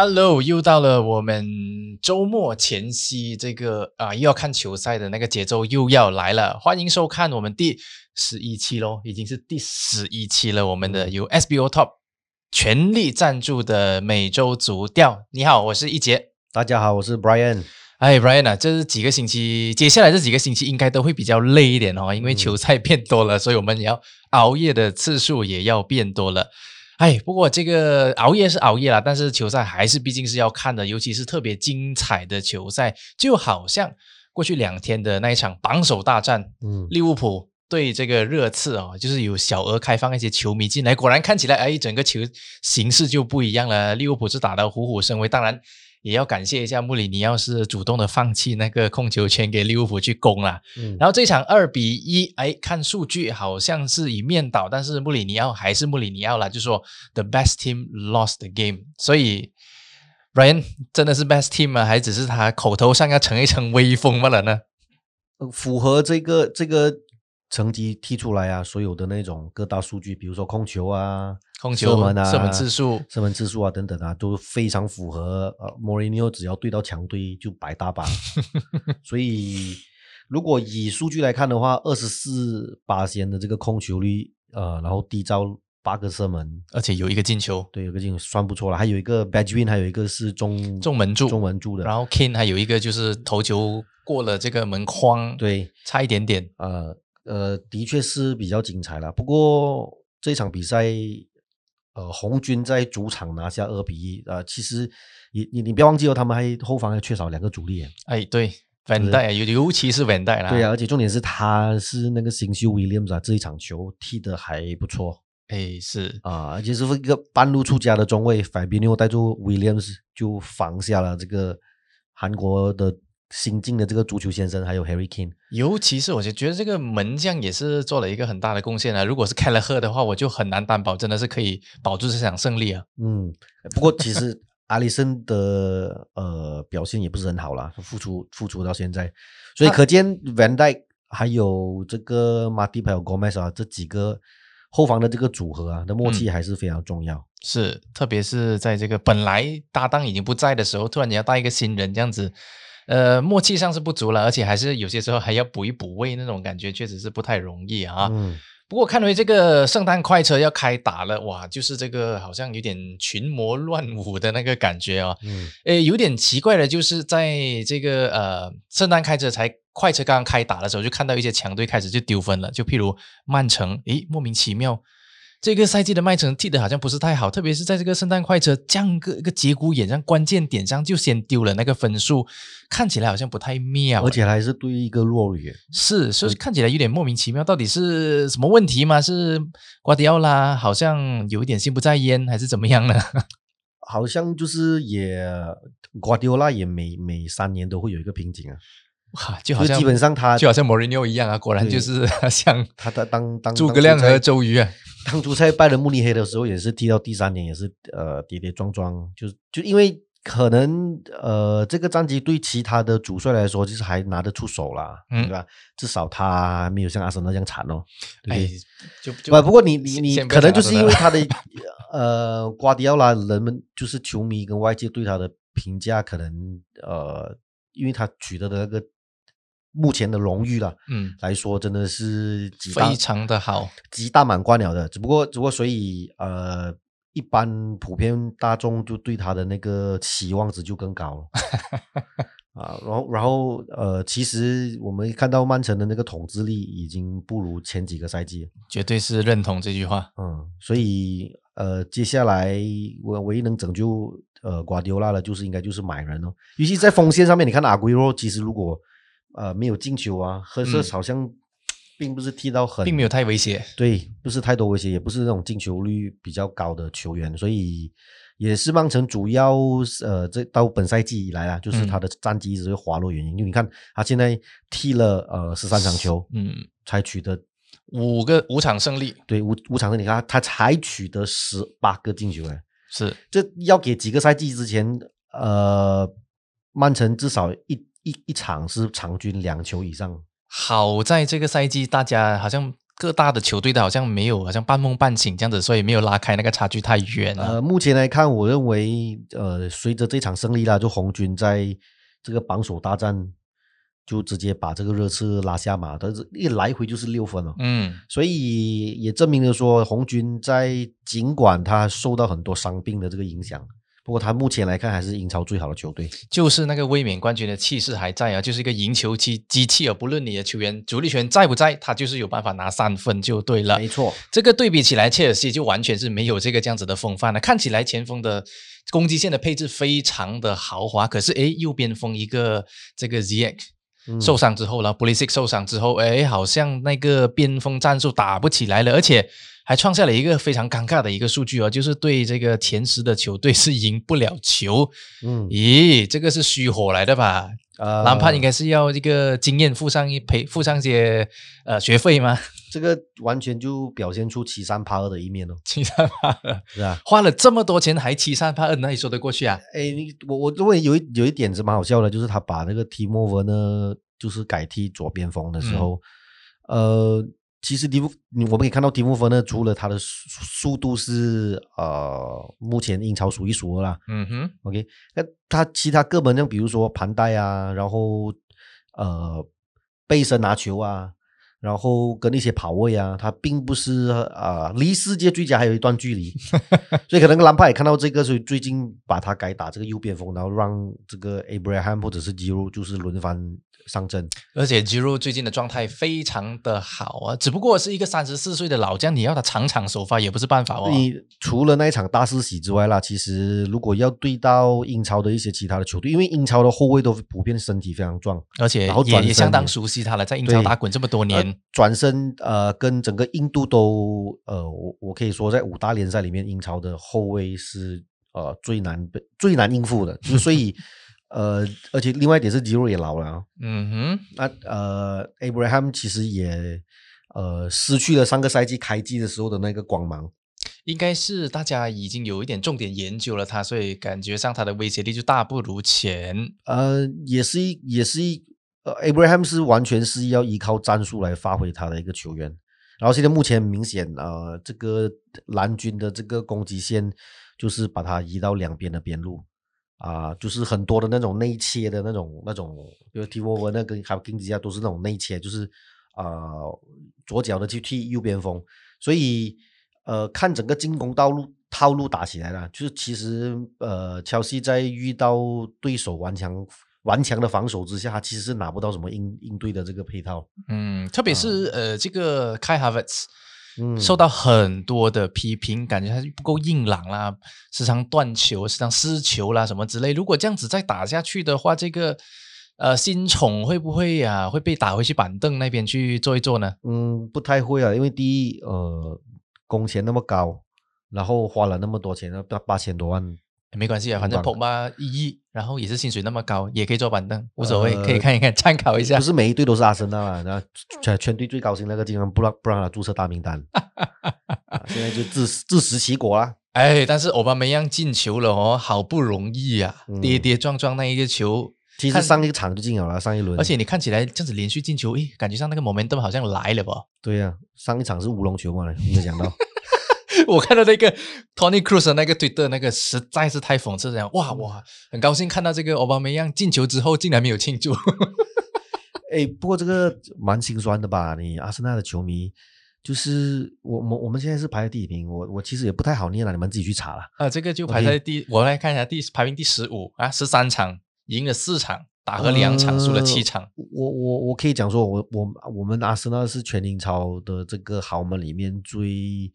Hello，又到了我们周末前夕，这个啊又要看球赛的那个节奏又要来了。欢迎收看我们第十一期喽，已经是第十一期了。我们的由 SBO Top 全力赞助的美洲足调。你好，我是一杰。大家好，我是 Brian。哎，Brian 啊，这几个星期，接下来这几个星期应该都会比较累一点哦，因为球赛变多了，所以我们也要熬夜的次数也要变多了。哎，不过这个熬夜是熬夜啦，但是球赛还是毕竟是要看的，尤其是特别精彩的球赛，就好像过去两天的那一场榜首大战，嗯，利物浦对这个热刺啊，就是有小额开放一些球迷进来，果然看起来哎，整个球形势就不一样了，利物浦是打得虎虎生威，当然。也要感谢一下穆里尼奥是主动的放弃那个控球权给利物浦去攻了，然后这场二比一，哎，看数据好像是以面倒，但是穆里尼奥还是穆里尼奥了，就说 the best team lost the game，所以 Ryan 真的是 best team 吗？还只是他口头上要逞一逞威风罢了呢？符合这个这个。成绩踢出来啊，所有的那种各大数据，比如说控球啊、控球门啊、射门次数、射门次数啊等等啊，都非常符合。呃，莫里尼奥只要对到强队就白大把。所以，如果以数据来看的话，二十四八仙的这个控球率，呃，然后低招八个射门，而且有一个进球，对，有个进球算不错了。还有一个 badge win，还有一个是中中门柱，中门柱的。然后 King 还有一个就是头球过了这个门框，对，差一点点，呃。呃，的确是比较精彩了。不过这场比赛，呃，红军在主场拿下二比一，呃，其实你你你不要忘记哦，他们还后方还缺少两个主力。哎，对，Van d 尤尤其是 Van d 啦。对啊，而且重点是他是那个新秀 Williams 啊，这一场球踢得还不错。哎，是啊，而且是一个半路出家的中卫 Fabinho 带住 Williams 就防下了这个韩国的。新进的这个足球先生，还有 Harry Kane，尤其是我就觉得这个门将也是做了一个很大的贡献啊。如果是开了赫的话，我就很难担保真的是可以保住这场胜利啊。嗯，不过其实阿里森的呃表现也不是很好啦，付出付出到现在，所以可见 Van Dijk 还有这个马蒂还有 Gomez 啊这几个后防的这个组合啊的默契还是非常重要。是，特别是在这个本来搭档已经不在的时候，突然你要带一个新人这样子。呃，默契上是不足了，而且还是有些时候还要补一补位，那种感觉确实是不太容易啊。嗯。不过看回这个圣诞快车要开打了，哇，就是这个好像有点群魔乱舞的那个感觉啊。嗯。诶，有点奇怪的就是在这个呃圣诞开车才快车刚刚开打的时候，就看到一些强队开始就丢分了，就譬如曼城，诶，莫名其妙。这个赛季的麦城踢的好像不是太好，特别是在这个圣诞快车这样个一个节骨眼上、关键点上就先丢了那个分数，看起来好像不太妙，而且还是对一个弱旅，是，所以看起来有点莫名其妙，到底是什么问题吗？是瓜迪奥拉好像有一点心不在焉，还是怎么样呢？好像就是也瓜迪奥拉也每每三年都会有一个瓶颈啊。哇，就好像基本上他就好像莫里尼奥一样啊，果然就是 像他他当当诸葛亮和周瑜啊。当初在拜仁慕尼黑的时候，也是踢到第三年，也是呃跌跌撞撞，就是就因为可能呃这个战绩对其他的主帅来说，就是还拿得出手啦，嗯对吧？至少他没有像阿森纳这样惨哦。哎，就不不过你你你可能就是因为他的 呃瓜迪奥拉，人们就是球迷跟外界对他的评价，可能呃因为他取得的那个。目前的荣誉了，嗯，来说真的是非常的好，极大满贯了的。只不过，只不过，所以呃，一般普遍大众就对他的那个期望值就更高了 啊。然后，然后呃，其实我们看到曼城的那个统治力已经不如前几个赛季，绝对是认同这句话。嗯，所以呃，接下来我唯一能拯救呃瓜迪奥拉的，就是应该就是买人哦。尤其在锋线上面，你看阿圭罗，其实如果呃，没有进球啊，可是好像并不是踢到很，并没有太威胁，对，不是太多威胁，也不是那种进球率比较高的球员，所以也是曼城主要呃，这到本赛季以来啊，就是他的战绩一直会滑落原因。因为你看他现在踢了呃十三场球，嗯，才取得五个五场胜利，对，五五场胜利，他他才取得十八个进球，哎，是，这要给几个赛季之前，呃，曼城至少一。一一场是场均两球以上，好在这个赛季大家好像各大的球队都好像没有，好像半梦半醒这样子，所以没有拉开那个差距太远了。呃，目前来看，我认为，呃，随着这场胜利啦，就红军在这个榜首大战，就直接把这个热刺拉下马，但是一来回就是六分了。嗯，所以也证明了说，红军在尽管他受到很多伤病的这个影响。不过他目前来看还是英超最好的球队，就是那个卫冕冠军的气势还在啊，就是一个赢球机机器啊，不论你的球员主力权在不在，他就是有办法拿三分就对了。没错，这个对比起来，切尔西就完全是没有这个这样子的风范了。看起来前锋的攻击线的配置非常的豪华，可是诶，右边锋一个这个 ZX 受伤之后了，布里斯受伤之后，诶，好像那个边锋战术打不起来了，而且。还创下了一个非常尴尬的一个数据哦，就是对这个前十的球队是赢不了球。嗯，咦，这个是虚火来的吧？呃，兰帕应该是要这个经验付上一赔付上些呃学费吗？这个完全就表现出欺善怕恶的一面哦。欺善怕恶是啊，花了这么多钱还欺善怕恶，哪里说得过去啊？哎，你我我认为有一有一点是蛮好笑的，就是他把那个提莫文呢，就是改踢左边锋的时候，呃。其实迪夫，我们可以看到迪夫芬呢，除了他的速度是呃目前英超数一数二啦，嗯哼，OK，那他其他各门像比如说盘带啊，然后呃背身拿球啊，然后跟那些跑位啊，他并不是啊离世界最佳还有一段距离，所以可能兰帕也看到这个，所以最近把他改打这个右边锋，然后让这个 Abraham 或者是吉鲁就是轮番。上阵，而且吉鲁最近的状态非常的好啊，只不过是一个三十四岁的老将，你要他场场首发也不是办法哦。你除了那一场大四喜之外啦，其实如果要对到英超的一些其他的球队，因为英超的后卫都普遍身体非常壮，而且也也相当熟悉他了，在英超打滚这么多年，转身呃跟整个印度都呃我我可以说在五大联赛里面，英超的后卫是呃最难被最难应付的，所以。呃，而且另外一点是吉鲁也老了，嗯哼，那呃，Abraham 其实也呃失去了上个赛季开机的时候的那个光芒，应该是大家已经有一点重点研究了他，所以感觉上他的威胁力就大不如前。呃，也是一也是一呃，Abraham 是完全是要依靠战术来发挥他的一个球员，然后现在目前明显呃，这个蓝军的这个攻击线就是把它移到两边的边路。啊，就是很多的那种内切的那种那种，比如提沃文那个还有金吉亚都是那种内切，就是啊左脚的去踢右边锋，所以呃看整个进攻道路套路打起来了，就是其实呃乔西在遇到对手顽强顽强的防守之下，他其实是拿不到什么应应对的这个配套，嗯，特别是呃这个开哈维茨。受到很多的批评，感觉他不够硬朗啦，时常断球，时常失球啦，什么之类。如果这样子再打下去的话，这个呃新宠会不会啊会被打回去板凳那边去坐一坐呢？嗯，不太会啊，因为第一呃工钱那么高，然后花了那么多钱，要八千多万。没关系啊，反正捧吧一亿，然后也是薪水那么高，也可以坐板凳，无所谓，可以看一看，参考一下。不是每一队都是阿森纳啊，那全全队最高薪那个经常不让不让他注册大名单，现在就自自食其果了。哎，但是欧巴梅扬进球了哦，好不容易啊，跌跌撞撞那一个球，其实上一场就进了了，上一轮。而且你看起来这样子连续进球，诶，感觉上那个 momentum 好像来了吧？对呀，上一场是乌龙球嘛，没有想到。我看到那个 Tony Cruz 的那个 Twitter，那个实在是太讽刺了。哇哇，很高兴看到这个奥巴梅扬进球之后，竟然没有庆祝。哎，不过这个蛮心酸的吧？你阿森纳的球迷，就是我我我们现在是排在第几名？我我其实也不太好念了，你们自己去查了。啊，这个就排在第，我来看一下第排名第十五啊，十三场赢了四场，打和两场，输了七场。我我我可以讲说，我我我们阿森纳是全英超的这个豪门里面最。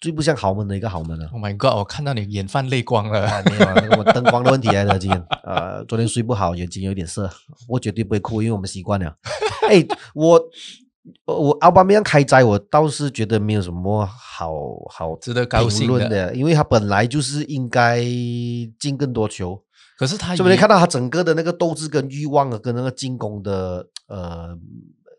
最不像豪门的一个豪门了。Oh my god！我看到你眼泛泪光了。没有，那个灯光的问题来的，今天呃，昨天睡不好，眼睛有点涩。我绝对不会哭，因为我们习惯了。哎，我我奥巴梅扬开斋，我倒是觉得没有什么好好值得高兴的，因为他本来就是应该进更多球。可是他，是不是看到他整个的那个斗志跟欲望啊，跟那个进攻的呃，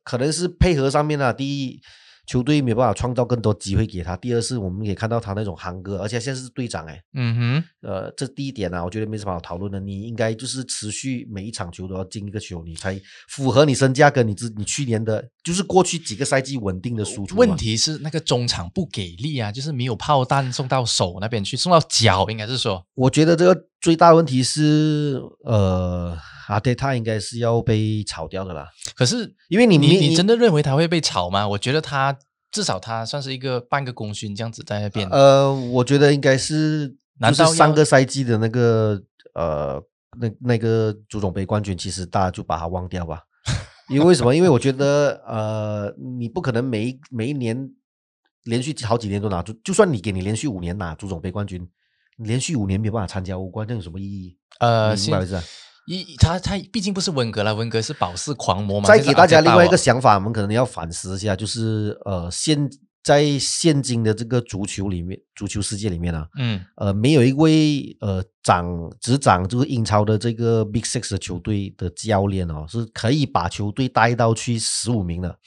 可能是配合上面啊，第一。球队没办法创造更多机会给他。第二是，我们也看到他那种憨哥，而且现在是队长哎，嗯哼，呃，这第一点呢，我觉得没什么好讨论的。你应该就是持续每一场球都要进一个球，你才符合你身价跟你之你去年的，就是过去几个赛季稳定的输出。问题是那个中场不给力啊，就是没有炮弹送到手那边去，送到脚应该是说。我觉得这个最大问题是，呃，阿德他应该是要被炒掉的啦。可是因为你你你真的认为他会被炒吗？我觉得他。至少他算是一个半个功勋这样子在那边。呃，我觉得应该是，难道上个赛季的那个呃那那个足总杯冠军，其实大家就把他忘掉吧？因为为什么？因为我觉得呃，你不可能每一每一年连续好几年都拿足，就算你给你连续五年拿足总杯冠军，连续五年没有办法参加欧冠，这有什么意义？呃，明白意思？一他他毕竟不是文革了，文革是保释狂魔嘛。再给大家另外一个想法，我们可能要反思一下，就是呃，现在现今的这个足球里面，足球世界里面啊，嗯，呃，没有一位呃掌执掌这个英超的这个 Big Six 的球队的教练哦，是可以把球队带到去十五名的，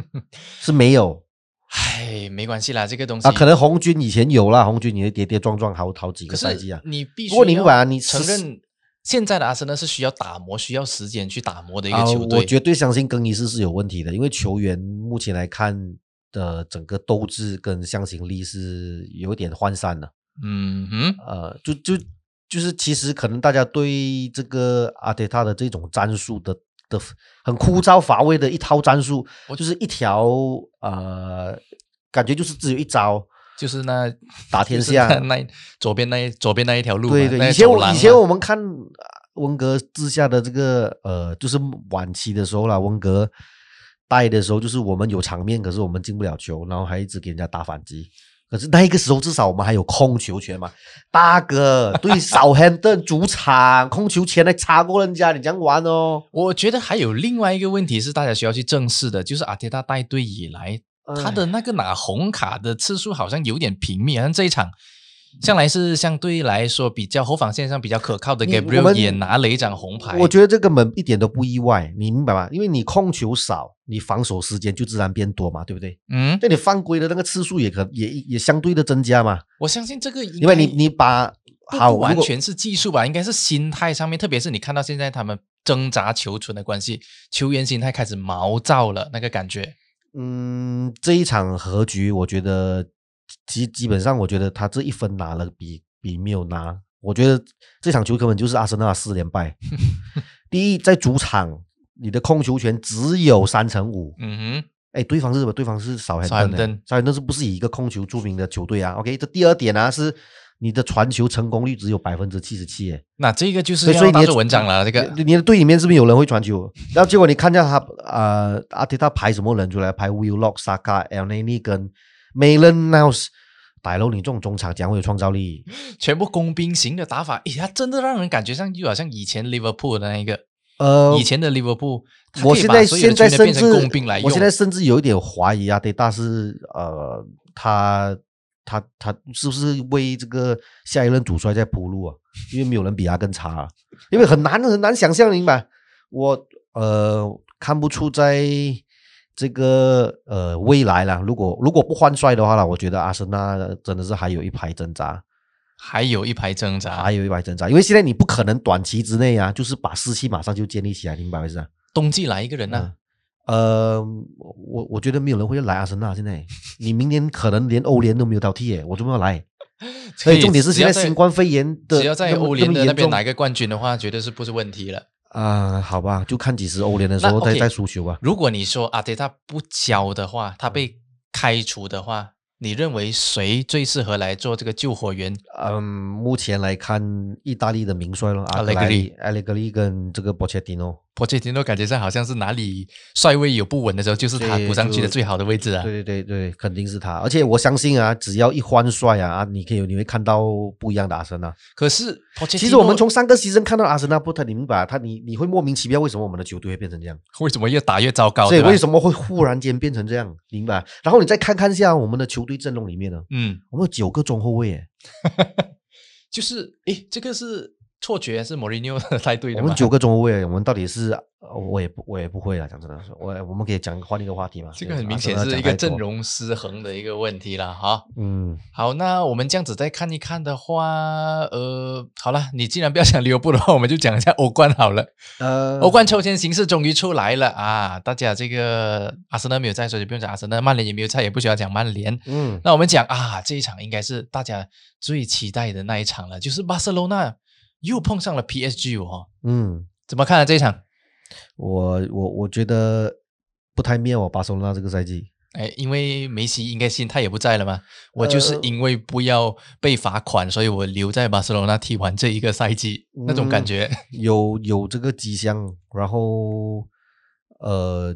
是没有。唉，没关系啦，这个东西啊，可能红军以前有啦，红军你跌跌撞撞好好几个赛季啊，你必须不过你不管你承认。现在的阿森纳是需要打磨、需要时间去打磨的一个球队。我绝对相信更衣室是有问题的，因为球员目前来看的整个斗志跟向心力是有点涣散了。嗯哼，呃，就就就是其实可能大家对这个阿德塔的这种战术的的很枯燥乏味的一套战术，就是一条呃，感觉就是只有一招。就是那打天下 那左边那左边那一条路，对对。以前我以前我们看温格之下的这个呃，就是晚期的时候啦，温格带的时候，就是我们有场面，可是我们进不了球，然后还一直给人家打反击。可是那个时候至少我们还有控球权嘛，大哥对少亨顿主场控球权来差过人家，你这样玩哦。我觉得还有另外一个问题是大家需要去正视的，就是阿迪达带队以来。他的那个拿红卡的次数好像有点频密，好像这一场向来是相对来说比较后防线上比较可靠的 Gabriel 也拿了一张红牌。我觉得这个门一点都不意外，你明白吗？因为你控球少，你防守时间就自然变多嘛，对不对？嗯，那你犯规的那个次数也可也也相对的增加嘛。我相信这个，因为你你把好完全是技术吧，应该是心态上面，特别是你看到现在他们挣扎求存的关系，球员心态开始毛躁了，那个感觉。嗯，这一场和局，我觉得基基本上，我觉得他这一分拿了比比没有拿，我觉得这场球根本就是阿森纳四连败。第一，在主场你的控球权只有三成五，嗯哼，哎，对方是什么？对方是少很多的，少很多是不是以一个控球著名的球队啊？OK，这第二点呢是。你的传球成功率只有百分之七十七，那这个就是所以你的文章了。这个你的队里面是不是有人会传球？然后结果你看一下他呃，阿迪他排什么人出来？排 Will Lock、Saka、El Nani 跟 Malan Niles。大佬，你这种中场将会有创造力，全部工兵型的打法，哎呀，真的让人感觉上就好像以前 Liverpool 的那一个呃，以前的 Liverpool。我现在现在甚至我现在甚至有一点怀疑啊，对，但是呃，他。他他是不是为这个下一任主帅在铺路啊？因为没有人比他更差，啊，因为很难很难想象，明白？我呃看不出在这个呃未来了。如果如果不换帅的话呢，我觉得阿森纳真的是还有一排挣扎，还有一排挣扎，还有一排挣扎。因为现在你不可能短期之内啊，就是把士气马上就建立起来，明白意思啊冬季来一个人呢？呃，我我觉得没有人会来阿森纳。现在你明年可能连欧联都没有到踢耶，我怎么要来？所以重点是现在新冠肺炎的，只要在欧联的那边拿一个冠军的话，绝对是不是问题了啊？好吧，就看几时欧联的时候再再输球吧。如果你说阿德他不教的话，他被开除的话。你认为谁最适合来做这个救火员？嗯，目前来看，意大利的名帅了，阿雷格里、阿雷格里跟这个波切蒂诺。波切蒂诺感觉上好像是哪里帅位有不稳的时候，就是他补上去的最好的位置啊。对对对对，肯定是他。而且我相信啊，只要一换帅啊，啊，你可以你会看到不一样的阿森纳。可是，其实我们从三个西生看到阿森纳不太，你明白？他你你会莫名其妙，为什么我们的球队会变成这样？为什么越打越糟糕？所以为什么会忽然间变成这样？明白？然后你再看看一下我们的球。队阵容里面呢，嗯，我们有九个中后卫，诶，就是诶，这个是错觉是莫里尼奥带队的吗？我们九个中后卫，我们到底是呃我也不我也不会了，讲真的，我我们可以讲换一个话题嘛。这个很明就是显是一个阵，容失衡的一个问题了哈。嗯，好，那我们这样子再看一看的话，呃，好了，你既然不要讲利物浦的话，我们就讲一下欧冠好了。呃，欧冠抽签形式终于出来了啊！大家这个阿森纳没有在，所以就不用讲阿森纳；曼联也没有在，也不需要讲曼联。嗯，那我们讲啊，这一场应该是大家最期待的那一场了，就是巴塞罗那又碰上了 PSG 哦。嗯，怎么看啊这一场？我我我觉得不太妙哦，巴塞罗那这个赛季。哎，因为梅西应该心态也不在了嘛。我就是呃因为不要被罚款，所以我留在巴塞罗那踢完这一个赛季，那种感觉。有有这个迹象，然后呃，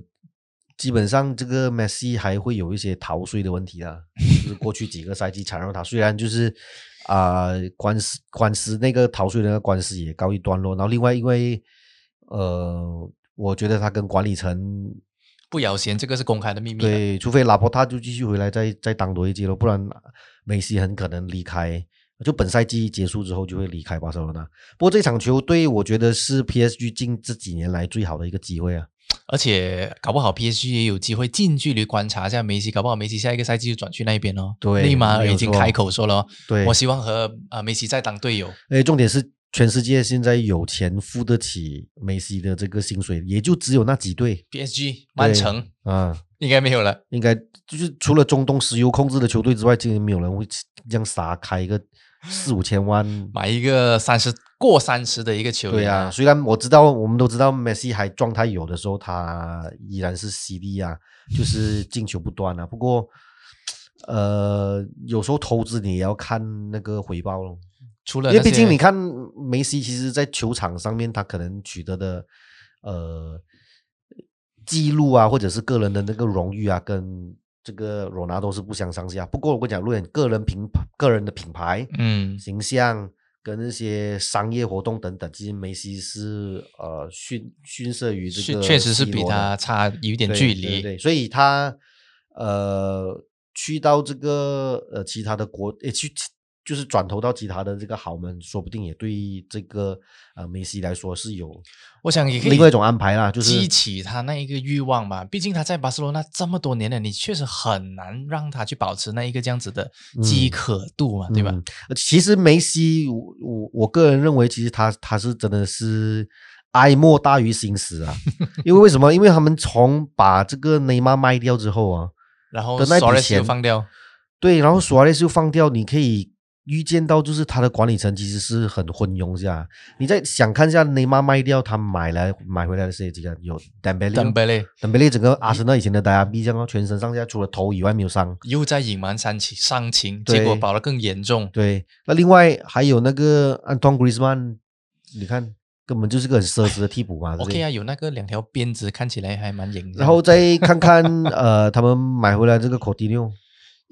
基本上这个 Messi 还会有一些逃税的问题啊，就是过去几个赛季缠绕他，虽然就是啊、官司官司那个逃税的那个官司也告一段落，然后另外因为呃，我觉得他跟管理层不咬弦，这个是公开的秘密。对，除非拉波塔就继续回来再再当多一届了，不然梅西很可能离开。就本赛季结束之后就会离开巴塞罗那。不过这场球队我觉得是 PSG 近这几年来最好的一个机会啊。而且搞不好 PSG 也有机会近距离观察一下梅西，搞不好梅西下一个赛季就转去那边哦。对内马尔已经开口说了哦，对我希望和啊、梅西再当队友。哎，重点是全世界现在有钱付得起梅西的这个薪水，也就只有那几队 PSG、曼城啊。应该没有了。应该就是除了中东石油控制的球队之外，今年没有人会这样傻开一个四五千万买一个三十过三十的一个球员对啊，虽然我知道，我们都知道梅西还状态有的时候，他依然是犀利啊，就是进球不断啊。不过，呃，有时候投资你也要看那个回报咯，因为除了因为毕竟你看梅西，其实在球场上面他可能取得的呃记录啊，或者是个人的那个荣誉啊，跟这个罗纳都是不相上下。不过我跟你讲，论个人品个人的品牌，嗯形象跟那些商业活动等等，其实梅西是呃逊逊色于这个确实是比他差有一点距离。对对，所以他呃去到这个呃其他的国，诶去就是转投到其他的这个豪门，说不定也对这个呃梅西来说是有我想也可以另外一种安排啦，就是激起他那一个欲望吧。毕竟他在巴塞罗那这么多年了，你确实很难让他去保持那一个这样子的饥嗯渴度嘛，对吧？其实梅西，我我我个人认为，其实他他是真的是哀莫大于心死啊。因为为什么？因为他们从把这个内马尔卖掉之后啊，然后的那笔钱放掉，对，然后苏亚雷斯又放掉，你可以预见到，就是他的管理层其实是很昏庸下。你再想看一下内马尔卖掉，他买来买回来的是几个？有 Dembele，登贝勒 Dembele 整个阿森纳以前的大家这样哦，全身上下除了头以外没有伤。又在隐瞒伤情，伤情，结果保得更严重。对，那另外还有那个安东·格里兹曼，你看根本就是个很奢侈的替补嘛。OK 啊，有那个两条鞭子，看起来还蛮赢的。然后再看看呃，他们买回来这个 Coutinho，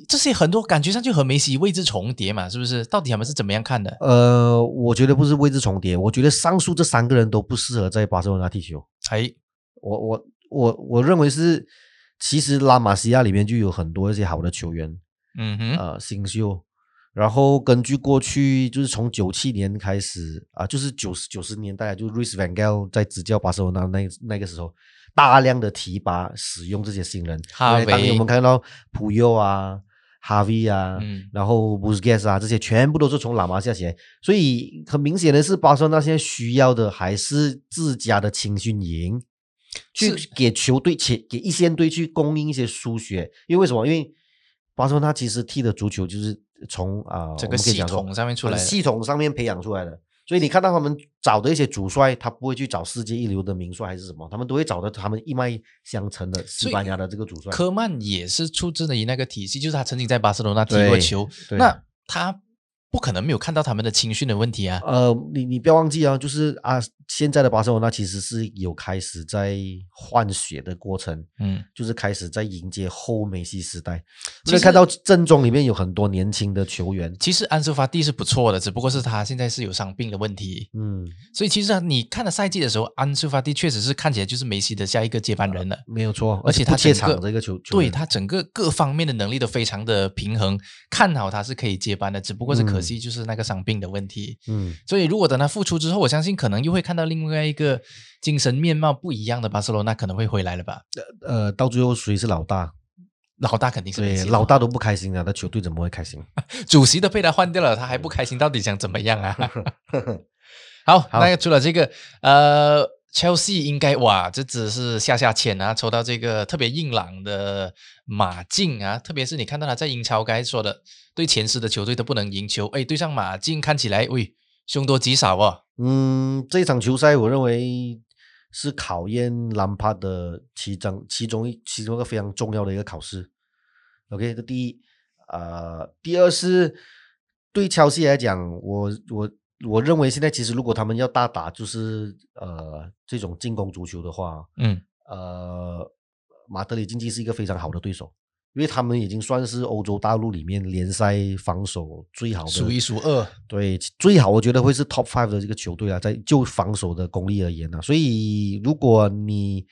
这些很多感觉上就和梅西位置重叠嘛，是不是？到底他们是怎么样看的？呃，我觉得不是位置重叠，我觉得上述这三个人都不适合在巴塞罗那踢球。哎，我我我我认为是，其实拉玛西亚里面就有很多一些好的球员，嗯哼，呃，新秀。然后根据过去，就是从九七年开始啊、就是九十九十年代，就 Luis Van Gaal 在执教巴塞罗那那那个时候，大量的提拔使用这些新人。哈因为当年我维们看到普佑啊、哈维啊，嗯然后 Busquets 啊，这些全部都是从拉玛西亚起来。所以很明显的是，巴塞罗那现在需要的还是自家的青训营，去给球队、去给一线队去供应一些输血。因为为什么？因为巴塞罗那其实踢的足球就是从啊、这个系统上面出来的。系统上面培养出来的。所以你看到他们找的一些主帅，他不会去找世界一流的名帅还是什么，他们都会找到他们一脉相承的西班牙的这个主帅。科曼也是出自于那个体系，就是他曾经在巴塞罗那踢过球，那他不可能没有看到他们的青训的问题啊。呃，你你不要忘记啊，就是啊，现在的巴塞罗那其实是有开始在换血的过程，嗯，就是开始在迎接后梅西时代。其实所以看到阵中里面有很多年轻的球员，其实安苏法蒂是不错的，只不过是他现在是有伤病的问题。嗯，所以其实啊你看了赛季的时候，安苏法蒂确实是看起来就是梅西的下一个接班人了。没有错，而且他整个场这个球，球对他整个各方面的能力都非常的平衡，看好他是可以接班的，只不过是可惜就是那个伤病的问题。嗯，所以如果等他复出之后，我相信可能又会看到另外一个精神面貌不一样的巴塞罗那可能会回来了吧？呃，到最后谁是老大？老大肯定是对，老大都不开心了，那球队怎么会开心？主席都被他换掉了，他还不开心，到底想怎么样啊？好，那除了这个，呃，Chelsea 应该哇，这只是下下签啊，抽到这个特别硬朗的马竞啊，特别是你看到他在英超该说的，对前十的球队都不能赢球，哎，对上马竞看起来，喂，凶多吉少哦。嗯，这场球赛我认为是考验兰帕的其中其中一其中一个非常重要的一个考试。OK，这第一，呃，第二是对切尔西来讲，我我我认为现在其实如果他们要大打就是呃这种进攻足球的话，嗯，呃，马德里竞技是一个非常好的对手，因为他们已经算是欧洲大陆里面联赛防守最好的，数一数二。对，最好我觉得会是 top five 的这个球队啊，在就防守的功力而言呢、所以如果你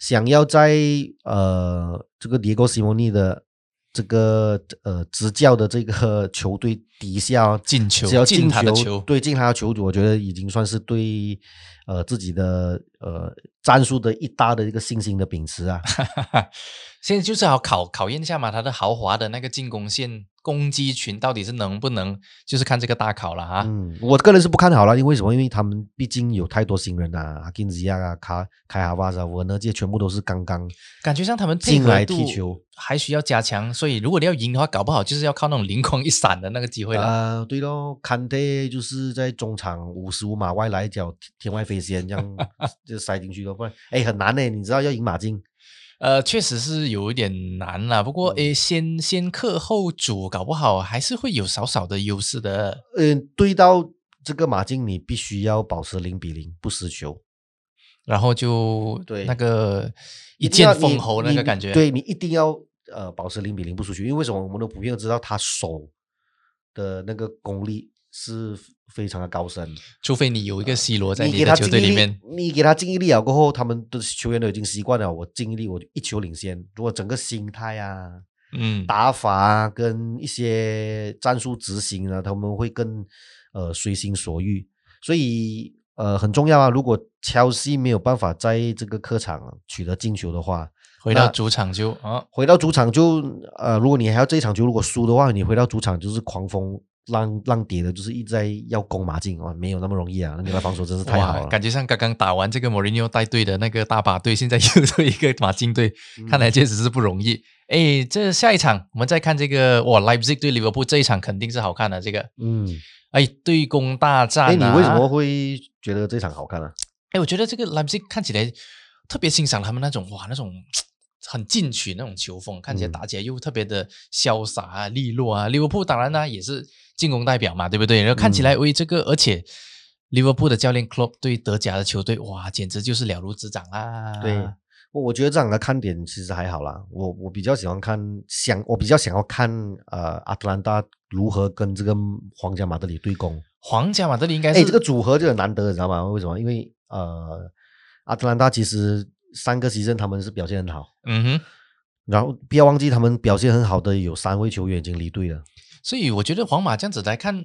想要在呃这个迭戈西蒙尼的这个呃执教的这个 球队底下进球只要进进他的球对进他的球，我觉得已经算是对呃自己的呃战术的一大的一个信心的秉持啊。现在就是要考考验一下嘛，他的豪华的那个进攻线攻击群到底是能不能，就是看这个大考了哈。嗯，我个人是不看好了，因为什么？因为他们毕竟有太多新人啊，阿金吉亚啊、卡凯哈瓦萨、沃呢，这些全部都是刚刚感觉像他们进来踢球还需要加强，所以如果你要赢的话，搞不好就是要靠那种灵光一闪的那个机会了。啊、对咯，坎特就是在中场五十五码外来一脚天外飞仙，这样 就塞进去了，不然哎很难呢。你知道要赢马竞，呃，确实是有一点难啦。不过诶，先先克后主，搞不好还是会有少少的优势的。嗯、对到这个马竞，你必须要保持零比零不失球，然后就对那个一剑封喉那个感觉。对你一定要呃保持零比零不输球，因为为什么我们都普遍知道他手的那个功力是非常的高深。除非你有一个 C 罗在你的球队里面，，你给他尽一力了过后，他们的球员都已经习惯了，我尽一力我就一球领先。如果整个心态啊、嗯，打法啊跟一些战术执行啊，他们会更呃随心所欲，所以呃很重要啊。如果切尔西没有办法在这个客场取得进球的话，回到主场就啊，回到主场就呃，如果你还要这一场球如果输的话，你回到主场就是狂风浪浪跌的，就是一直在要攻马竞哇，没有那么容易啊！那你们防守真是太好，了。感觉像刚刚打完这个莫里尼奥带队的那个大巴队，现在又是一个马竞队，嗯看来确实是不容易。哎，这下一场我们再看这个哇，Leipzig 对利物浦这一场肯定是好看的。这个嗯，哎，对攻大战、啊，哎，你为什么？会觉得这场好看呢、哎，我觉得这个 Leipzig 看起来特别欣赏他们那种哇那种。很进取那种球风，看起来嗯打起来又特别的潇洒啊、利落啊。利物浦当然呢也是进攻代表嘛，对不对？然后看起嗯来，喂，这个而且利物浦的教练 Klopp 对德甲的球队，哇，简直就是了如指掌啦。对，我我觉得这样的看点其实还好啦。我我比较喜欢看，想我比较想要看呃阿特兰大如何跟这个皇家马德里对攻。皇家马德里应该哎，是这个组合就很难得，你知道吗？为什么？因为呃阿特兰大其实三个席阵他们是表现很好，嗯哼，然后不要忘记他们表现很好的有三位球员已经离队了。所以我觉得皇马这样子来看，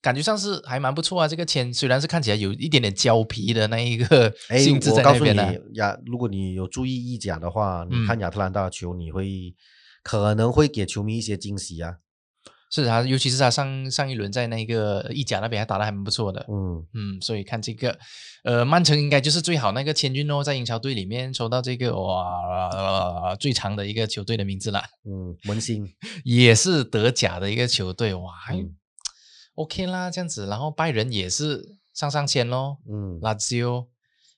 感觉上是还蛮不错啊。这个签虽然是看起来有一点点胶皮的那一个哎，性质我告诉你在那边的，呀，如果你有注意意甲的话，嗯你看亚特兰大的球，你会可能会给球迷一些惊喜啊。是他，尤其是他上上一轮在那个意甲那边还打得还蛮不错的。嗯，嗯，所以看这个，呃，曼城应该就是最好那个千军哦，在英超队里面抽到这个哇、呃最长的一个球队的名字啦，嗯，文心，也是德甲的一个球队哇、还嗯。OK 啦这样子，然后拜仁也是上上签咯，嗯，拉齐欧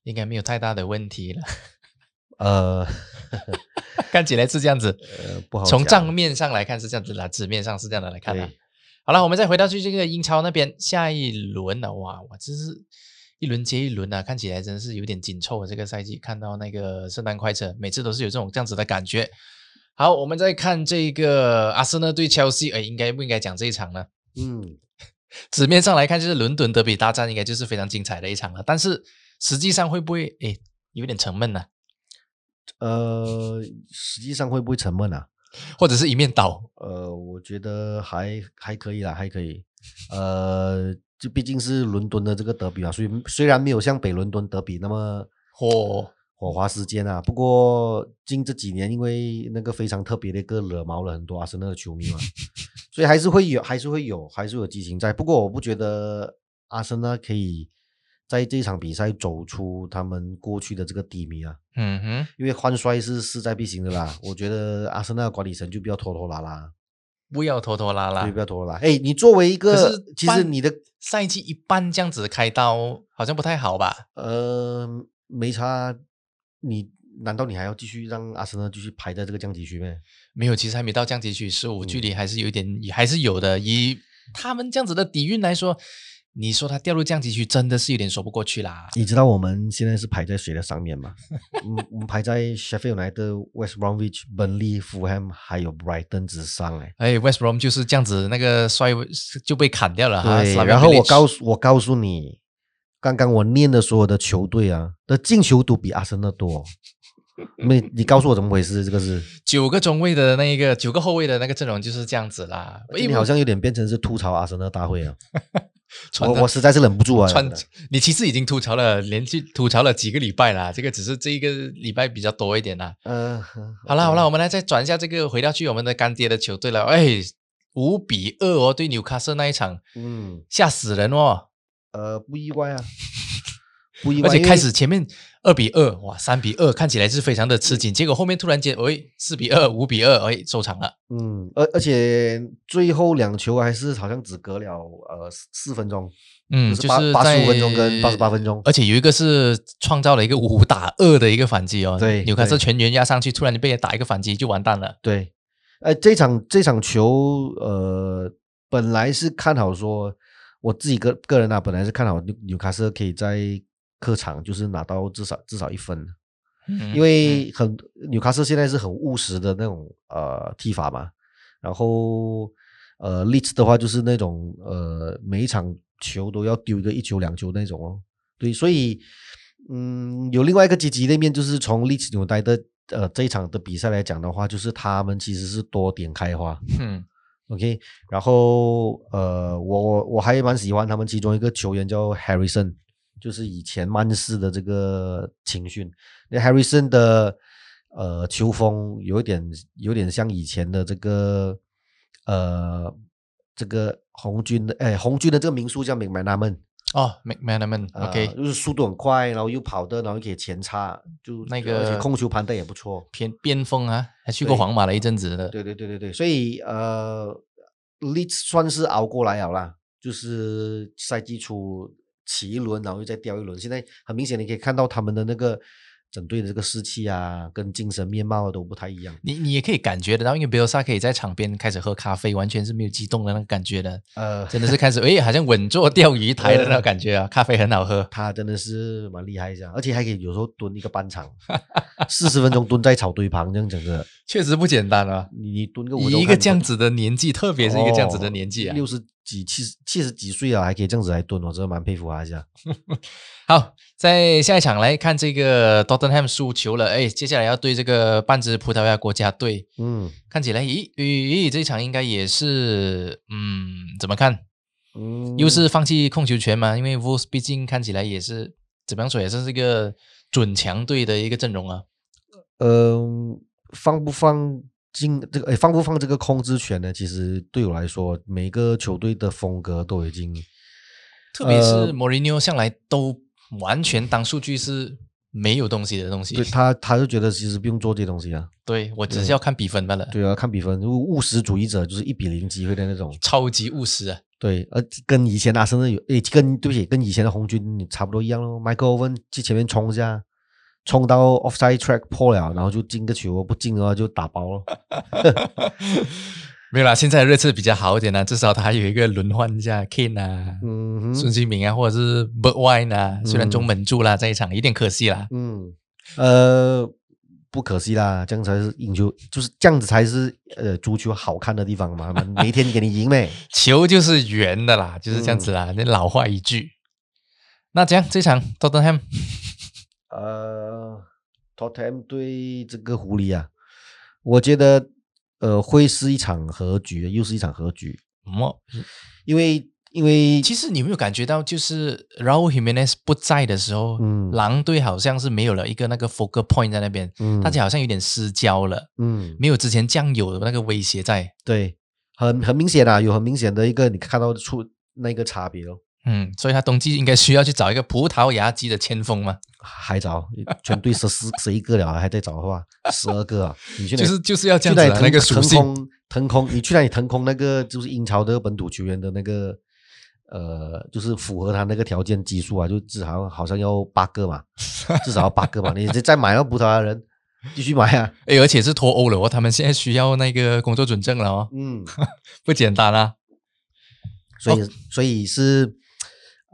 应该没有太大的问题了，呃，看起来是这样子，呃，不好从账面上来看是这样子啦，纸面上是这样的来看的。对好了，我们再回到去这个英超那边，下一轮呢、哇，我真是一轮接一轮啊，看起来真是有点紧凑啊。这个赛季看到那个圣诞快车，每次都是有这种这样子的感觉。好，我们再看这个阿森纳对切尔西，哎，应该不应该讲这一场呢？嗯，纸面上来看就是伦敦德比大战，应该就是非常精彩的一场了。但是实际上会不会哎有点沉闷呢？呃，实际上会不会沉闷啊？或者是一面倒？呃，我觉得还还可以啦，还可以。呃，就毕竟是伦敦的这个德比嘛，所以虽然没有像北伦敦德比那么火。火花时间啊！不过近这几年，因为那个非常特别的一个惹毛了很多阿森纳的球迷嘛，所以还是会有，还是会有，还是有激情在。不过我不觉得阿森纳可以在这场比赛走出他们过去的这个低迷啊。嗯哼，因为换帅是势在必行的啦。我觉得阿森纳管理层就不要拖拖拉拉，不要拖拖拉拉，对，不要拖拖拉。哎，你作为一个，其实你的赛季一半这样子开刀，好像不太好吧？呃，没差。你难道你还要继续让阿森纳继续排在这个降级区吗？没有，其实还没到降级区，十五距离还是有一点，还是有的。以他们这样子的底蕴来说，你说他掉入降级区，真的是有点说不过去啦。你知道我们现在是排在谁的上面吗？嗯，我们排在 Sheffield United、West Bromwich、Burnley、Fulham 还有 Brighton 之上。哎，哎，West Brom 就是这样子，那个帅就被砍掉了哈。然后我告诉我告诉你。刚刚我念的所有的球队啊的进球都比阿森纳多，没你告诉我怎么回事？这个是 九个中卫的那一个九个后卫的那个阵容就是这样子啦。你好像有点变成是吐槽阿森纳大会啊！我我实在是忍不住啊！穿你其实已经吐槽了，连续吐槽了几个礼拜啦。这个只是这一个礼拜比较多一点啦。嗯，好啦好啦，我们来再转一下这个，回到去我们的干爹的球队了。哎，五比二哦，对纽卡斯那一场，嗯，吓死人哦。呃，不意外啊，不意外。而且开始前面二比二，哇，三比二，看起来是非常的吃紧。结果后面突然间，哎，四比二，五比二，哎，收场了。嗯，而而且最后两球还是好像只隔了呃四分钟，嗯，就是八十五分钟跟八十八分钟。而且有一个是创造了一个五打二的一个反击哦。对，纽卡斯全员压上去，突然就被人打一个反击就完蛋了。对，哎，这场这场球，呃，本来是看好说。我自己个个人啊，本来是看好纽纽卡斯可以在客场就是拿到至少至少一分，因为很纽卡斯现在是很务实的那种呃踢法嘛，然后呃利兹的话就是那种呃每一场球都要丢一个一球两球那种哦，对，所以嗯有另外一个积极的一面就是从利兹纽带的呃这一场的比赛来讲的话，就是他们其实是多点开花。嗯 OK，然后呃，我我我还蛮喜欢他们其中一个球员叫 Harrison，就是以前曼市的这个青训。那 Harrison 的呃球风有点有点像以前的这个呃这个红军的哎红军的这个名宿叫 McManaman。哦，McManaman，OK，就是速度很快，然后又跑的，然后可以前插，就那个而且控球盘带也不错，偏边锋啊，还去过皇马了一阵子的。对对对对对，所以呃，Leeds 算是熬过来了啦，就是赛季初起一轮，然后又再掉一轮，现在很明显你可以看到他们的那个。整队的这个士气啊，跟精神面貌都不太一样。你你也可以感觉得到，因为比尔萨可以在场边开始喝咖啡，完全是没有激动的那个感觉的。呃，真的是开始，哎，好像稳坐钓鱼 台的那种感觉啊。咖啡很好喝，他真的是蛮厉害一下，而且还可以有时候蹲一个半场，四十分钟蹲在草堆旁这样整个，确实不简单啊。你你蹲个一个这样子的年纪，特别是一个这样子的年纪啊，六十几、七十、七十几岁了，还可以这样子来蹲，我真的蛮佩服他一下。好，在下一场来看这个 Tottenham 输球了，哎，接下来要对这个半支葡萄牙国家队，嗯，看起来，咦咦，这一场应该也是，嗯，怎么看？嗯，又是放弃控球权嘛？因为 Wolves 毕竟看起来也是怎么样说，也是这个准强队的一个阵容啊。嗯，放不放进这个？哎，放不放这个控制权呢？其实对我来说，每个球队的风格都已经，特别是 Mourinho 向来都。完全当数据是没有东西的东西，对他，他就觉得其实不用做这些东西啊。对我只是要看比分罢了。对啊，看比分，务务实主义者就是一比零机会的那种，超级务实啊。对，呃，跟以前阿森纳有，诶，跟对不起，跟以前的红军差不多一样咯。Michael Owen 去前面冲一下，冲到 offside track 破了，然后就进个球，不进的话就打包了。没有啦，现在的热刺比较好一点啦，至少他还有一个轮换一下 Kane 啊，孙兴民啊，或者是 Bird Wine 啊，虽然中门柱啦这一场有点可惜啦。嗯，呃，不可惜啦，这样才是赢球，就是这样子才是呃足球好看的地方嘛，每天给你赢呗。球就是圆的啦，就是这样子啦，那老话一句。那这样这场 Tottenham，呃，Tottenham 对这个狐狸啊，我觉得呃会是一场和局，又是一场和局。么？因为因为其实你有没有感觉到，就是 Raul Jimenez 不在的时候，嗯狼队好像是没有了一个那个 focal point 在那边，嗯大家好像有点失焦了，嗯没有之前酱油的那个威胁在。对，很很明显啊，有很明显的一个你看到出那个差别哦。嗯，所以他冬季应该需要去找一个葡萄牙籍的前锋嘛，还找全队十四 十一个了，还在找的话，十二个啊！你去哪就是就是要这样子啊那个属性。腾空腾空，你去哪里腾空那个就是英超的本土球员的那个呃，就是符合他那个条件基数啊，就至少好像要八个嘛，至少要八个嘛。你再再买个葡萄牙人，继续买啊。哎，而且是脱欧了哦，他们现在需要那个工作准证了哦，嗯，不简单啊。所以所以是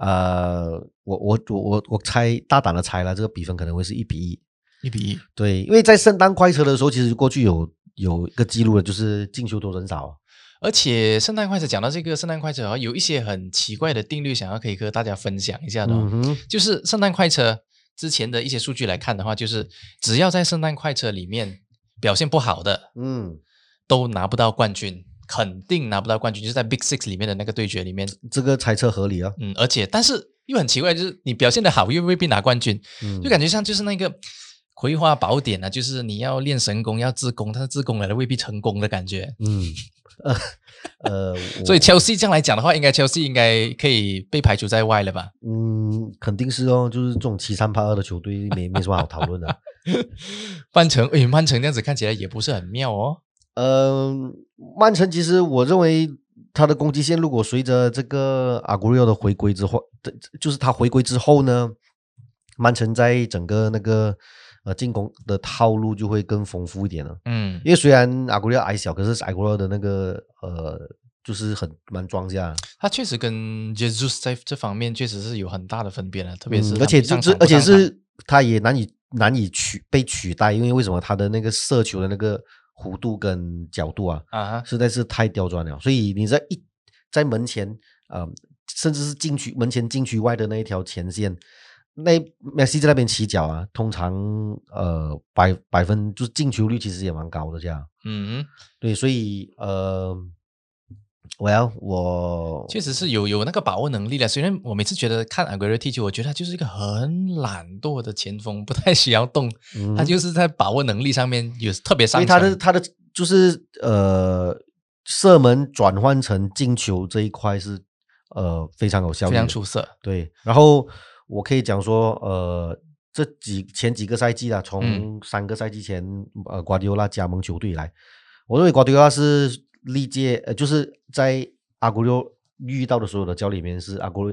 呃，我我我我我猜大胆的猜了，这个比分可能会是一比一。一比一，对，因为在圣诞快车的时候，其实过去有有一个记录的，就是进球多人少。而且圣诞快车讲到这个圣诞快车啊，有一些很奇怪的定律，想要可以和大家分享一下的、哦。嗯哼，就是圣诞快车之前的一些数据来看的话，就是只要在圣诞快车里面表现不好的，嗯，都拿不到冠军，肯定拿不到冠军，就是在 Big Six 里面的那个对决里面，这个猜测合理啊。嗯，而且但是又很奇怪，就是你表现的好又未必拿冠军，嗯就感觉像就是那个。葵花宝典啊，就是你要练神功，要自宫，但是自宫来了未必成功的感觉。嗯，呃 呃，所以 Chelsea 这样来讲的话，应该 Chelsea 应该可以被排除在外了吧？嗯，肯定是哦，就是这种七三八二的球队没没什么好讨论的。曼城，诶，曼城这样子看起来也不是很妙哦。嗯，曼城其实我认为他的攻击线如果随着这个阿古利奥的回归之后，的就是他回归之后呢，曼城在整个那个呃进攻的套路就会更丰富一点了。嗯，因为虽然阿古利奥矮小，可是阿古利奥的那个呃，就是很蛮庄稼，他确实跟 Jesus 在这方面确实是有很大的分别的，特别是嗯而且上这这而且是他也难以难以取被取代，因为为什么他的那个射球的那个弧度跟角度啊，啊，实在是太刁钻了，所以你在一在门前呃，甚至是禁区门前禁区外的那一条前线。那梅西在那边起脚啊，通常呃百百分就是进球率其实也蛮高的，这样。嗯，对，所以呃，我要我确实是有有那个把握能力的。虽然我每次觉得看 u e r 踢球，我觉得他就是一个很懒惰的前锋，不太需要动，嗯他就是在把握能力上面有特别上所以他的他的就是呃射门转换成进球这一块是呃非常有效率非，常出色。对。然后我可以讲说，呃，这几前几个赛季啦，嗯从三个赛季前呃瓜迪奥拉加盟球队以来，我认为瓜迪奥拉是历届呃就是在阿古六遇到的所有的教练里面是阿古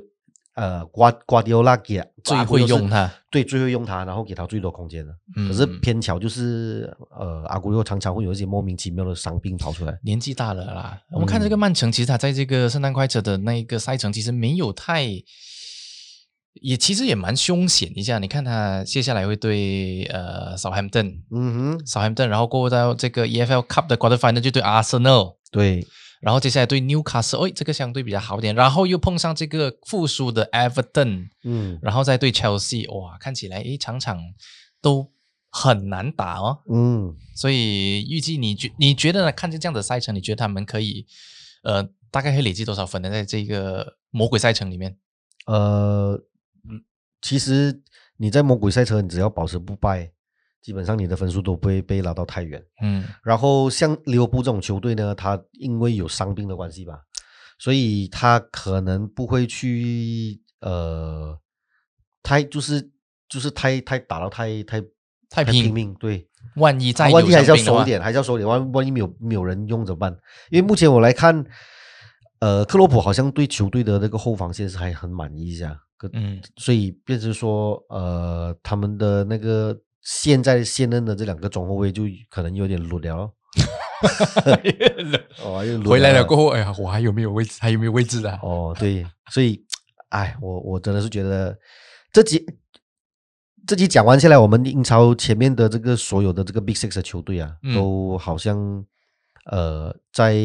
呃瓜瓜迪奥拉给最会用他，对，最会用他，然后给他最多空间的。嗯可是偏巧就是呃，阿古六常常会有一些莫名其妙的伤病跑出来。年纪大了啦。我们看这个曼城，其实他在这个圣诞快车的那一个赛程，其实没有太，也其实也蛮凶险一下。你看他接下来会对呃 Southampton。嗯哼，Southampton，然后过后到这个 EFL Cup 的 Quarter Final 就对 Arsenal，对，然后接下来对 Newcastle，哎，这个相对比较好点，然后又碰上这个复苏的 Everton，嗯然后再对 Chelsea，哇，看起来诶场场都很难打哦。嗯，所以预计你觉你觉得呢？看见这样的赛程，你觉得他们可以呃大概会累积多少分呢？在这个魔鬼赛程里面，呃，嗯其实你在魔鬼赛车，你只要保持不败，基本上你的分数都不会被拉到太远。嗯然后像利物浦这种球队呢，他因为有伤病的关系吧，所以他可能不会去呃，太就是就是太太打到太太太拼拼命，对，万一再有万一还是要收一点，还是要收一点，万万一没有没有人用怎么办？因为目前我来看，呃，克洛普好像对球队的那个后防线是还很满意一下，可嗯所以变成说，呃，他们的那个现在现任的这两个中后卫就可能有点弱了咯。哦，又回来了过后，哎呀，我还有没有位置？还有没有位置啊？哦，对，所以，哎，我我真的是觉得这几这集讲完下来，我们英超前面的这个所有的这个 Big Six 的球队啊，都好像呃，在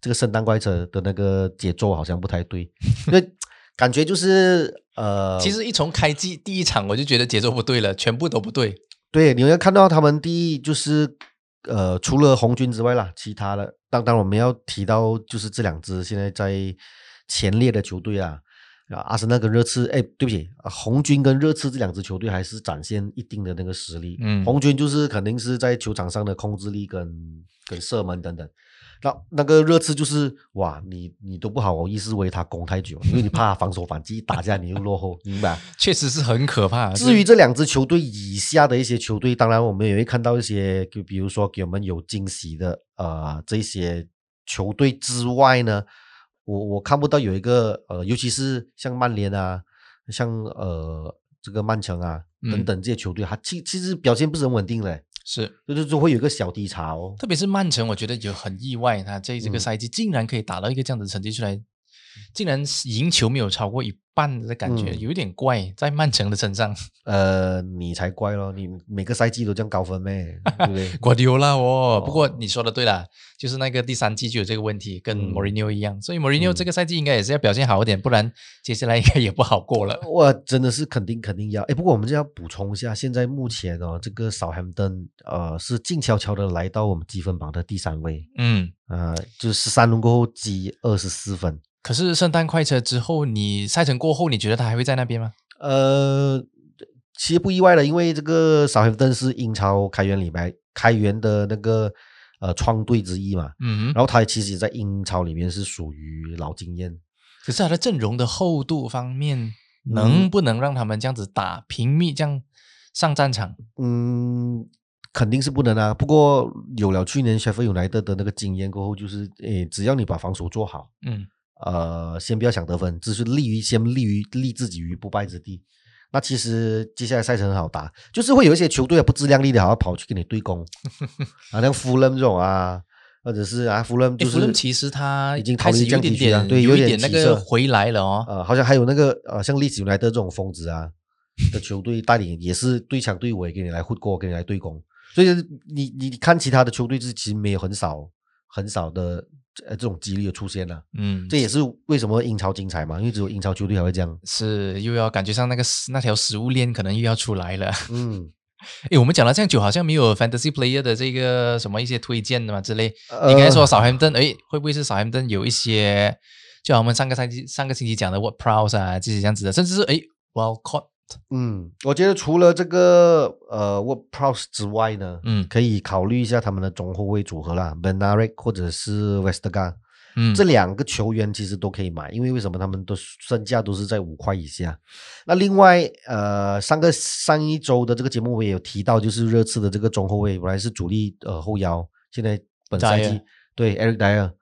这个圣诞怪车的那个节奏好像不太对，因为感觉就是呃，其实一从开机第一场我就觉得节奏不对了，全部都不对。对，你要看到他们第一就是呃，除了红军之外啦，其他的当当然我们要提到就是这两支现在在前列的球队啊。啊，阿森纳跟热刺，哎，对不起，红军跟热刺这两支球队还是展现一定的那个实力。嗯，红军就是肯定是在球场上的控制力跟跟射门等等。那那个热刺就是哇，你你都不好意思为他攻太久，因为你怕防守反击打架你又落后，明白？确实是很可怕。至于这两支球队以下的一些球队，当然我们也会看到一些，就比如说给我们有惊喜的呃这些球队之外呢。我我看不到有一个呃，尤其是像曼联啊，像呃这个曼城啊等等这些球队，它其其实表现不是很稳定嘞，是，就是就会有一个小低潮。特别是曼城，我觉得就很意外，他这这个赛季竟然可以打到一个这样的成绩出来。竟然赢球没有超过一半的感觉，有一点怪，在曼城的身上。呃，你才怪咯，你每个赛季都这样高分咩？对不对？瓜迪奥拉哦，不过你说的对啦，就是那个第三季就有这个问题，跟莫里尼奥一样，所以莫里尼奥这个赛季应该也是要表现好一点，不然接下来应该也不好过了。哇，真的是肯定肯定要。哎，不过我们就要补充一下，现在目前哦，这个少汉登呃是静悄悄的来到我们积分榜的第三位。嗯，呃，就是十三轮过后积二十四分。可是圣诞快车之后，你赛程过后，你觉得他还会在那边吗？呃，其实不意外的，因为这个少黑顿是英超开源里面开源的那个呃创队之一嘛。嗯。然后他其实也在英超里面是属于老经验。可是他的阵容的厚度方面，能不能让他们这样子打平密这样上战场？嗯，肯定是不能啊。不过有了去年 Sheffield United 的那个经验过后，就是诶，只要你把防守做好，嗯。呃，先不要想得分，只是立于先立于立自己于不败之地。那其实接下来赛程很好打，就是会有一些球队不自量力的，好像跑去跟你对攻，啊，像弗勒这种啊，或者是啊，弗勒就是，其实他已经考虑降级区了，对，有一点那个回来了哦。呃，好像还有那个呃，像利兹来的这种疯子啊的球队带领，也是对强对尾，给你来混过，给你来对攻。所以你你看其他的球队是其实没有很少很少的。呃，这种几率出现了，嗯，这也是为什么英超精彩嘛，因为只有英超球队才会这样。是，又要感觉上那个那条食物链可能又要出来了。嗯，哎，我们讲了这样久，好像没有 fantasy player 的这个什么一些推荐的嘛之类。你刚才说少汉顿，哎，会不会是少汉顿有一些，就像我们上个赛季、上个星期讲的 What Prowse 啊这些这样子的，甚至是哎，Well caught。嗯，我觉得除了这个呃 w o r d Prowse 之外呢，嗯，可以考虑一下他们的中后卫组合啦 b e n a r i k 或者是 Westergaard，嗯，这两个球员其实都可以买，因为为什么他们都身价都是在五块以下。那另外呃，上个上一周的这个节目我也有提到，就是热刺的这个中后卫本来是主力呃后腰，现在本赛季对 Eric Dyer，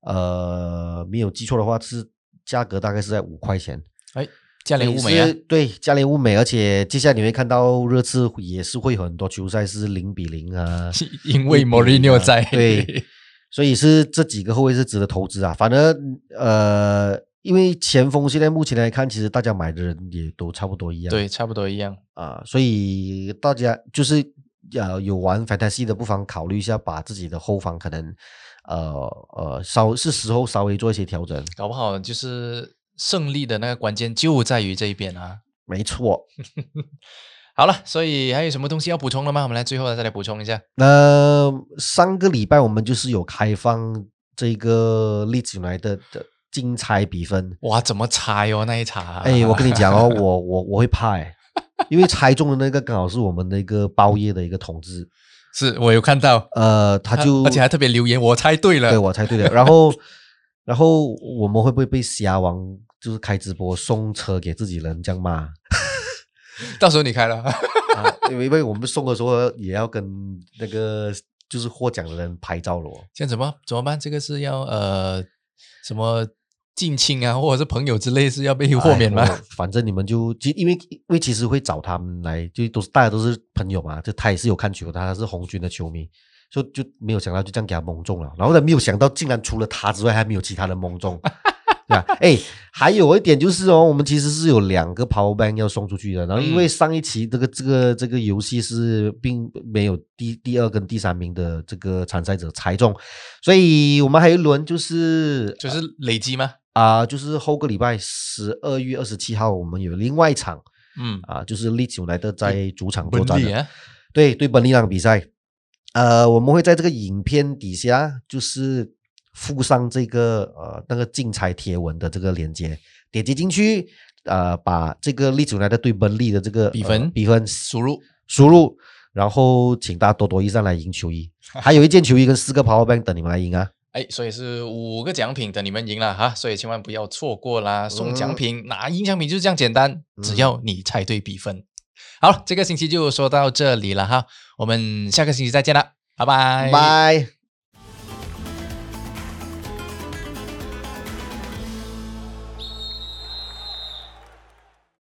呃，没有记错的话是价格大概是在五块钱，哎。加联物美啊，对，加联物美，而且接下来你会看到热刺也是会很多球赛是零比零啊，因为莫里尼奥在，对，所以是这几个后卫是值得投资啊。反正呃，因为前锋现在目前来看，其实大家买的人也都差不多一样，对，差不多一样。啊，所以大家就是要有玩 fantasy 的，不妨考虑一下，把自己的后防可能呃呃稍是时候稍微做一些调整，搞不好就是。胜利的那个关键就在于这一边啊，没错。好了，所以还有什么东西要补充的吗？我们来最后再来补充一下。那上个礼拜我们就是有开放这个例子来的的竞猜比分。哇，怎么猜哦？那一场？哎，我跟你讲哦，我我我会怕哎，因为猜中的那个刚好是我们的一个包夜的一个同志。是我有看到，呃，他就而且还特别留言，我猜对了，对我猜对了，然后。然后我们会不会被虾王就是开直播送车给自己人这样骂？到时候你开了，因为因为我们送的时候也要跟那个就是获奖的人拍照了。现在怎么怎么办？这个是要呃什么近亲啊，或者是朋友之类是要被豁免吗？反正你们就其因为因为其实会找他们来，就都是大家都是朋友嘛，就他也是有看球，他是红军的球迷。就就没有想到就这样给他蒙中了，然后呢，没有想到竟然除了他之外还没有其他人蒙中。对啊，哎，还有一点就是哦，我们其实是有两个 Power Bank 要送出去的。然后因为上一期这个这个这个游戏是并没有第第二跟第三名的这个参赛者猜中，所以我们还有一轮就是就是累积吗？啊，就是后个礼拜十二月二十七号，我们有另外一场，嗯啊，就是利兹来的在主场作战的，对对，本利朗比赛。呃，我们会在这个影片底下就是。附上这个呃那个竞猜贴文的这个链接，点击进去，呃，把这个立足来的对本利的这个比分比分输入输入，然后请大家多多益善来赢球衣，还有一件球衣跟四个 Power Bank 等你们来赢啊！哎，所以是五个奖品等你们赢了哈，所以千万不要错过啦！送奖品拿赢奖品就是这样简单，只要你猜对比分。好，这个星期就说到这里了哈，我们下个星期再见了，拜拜拜。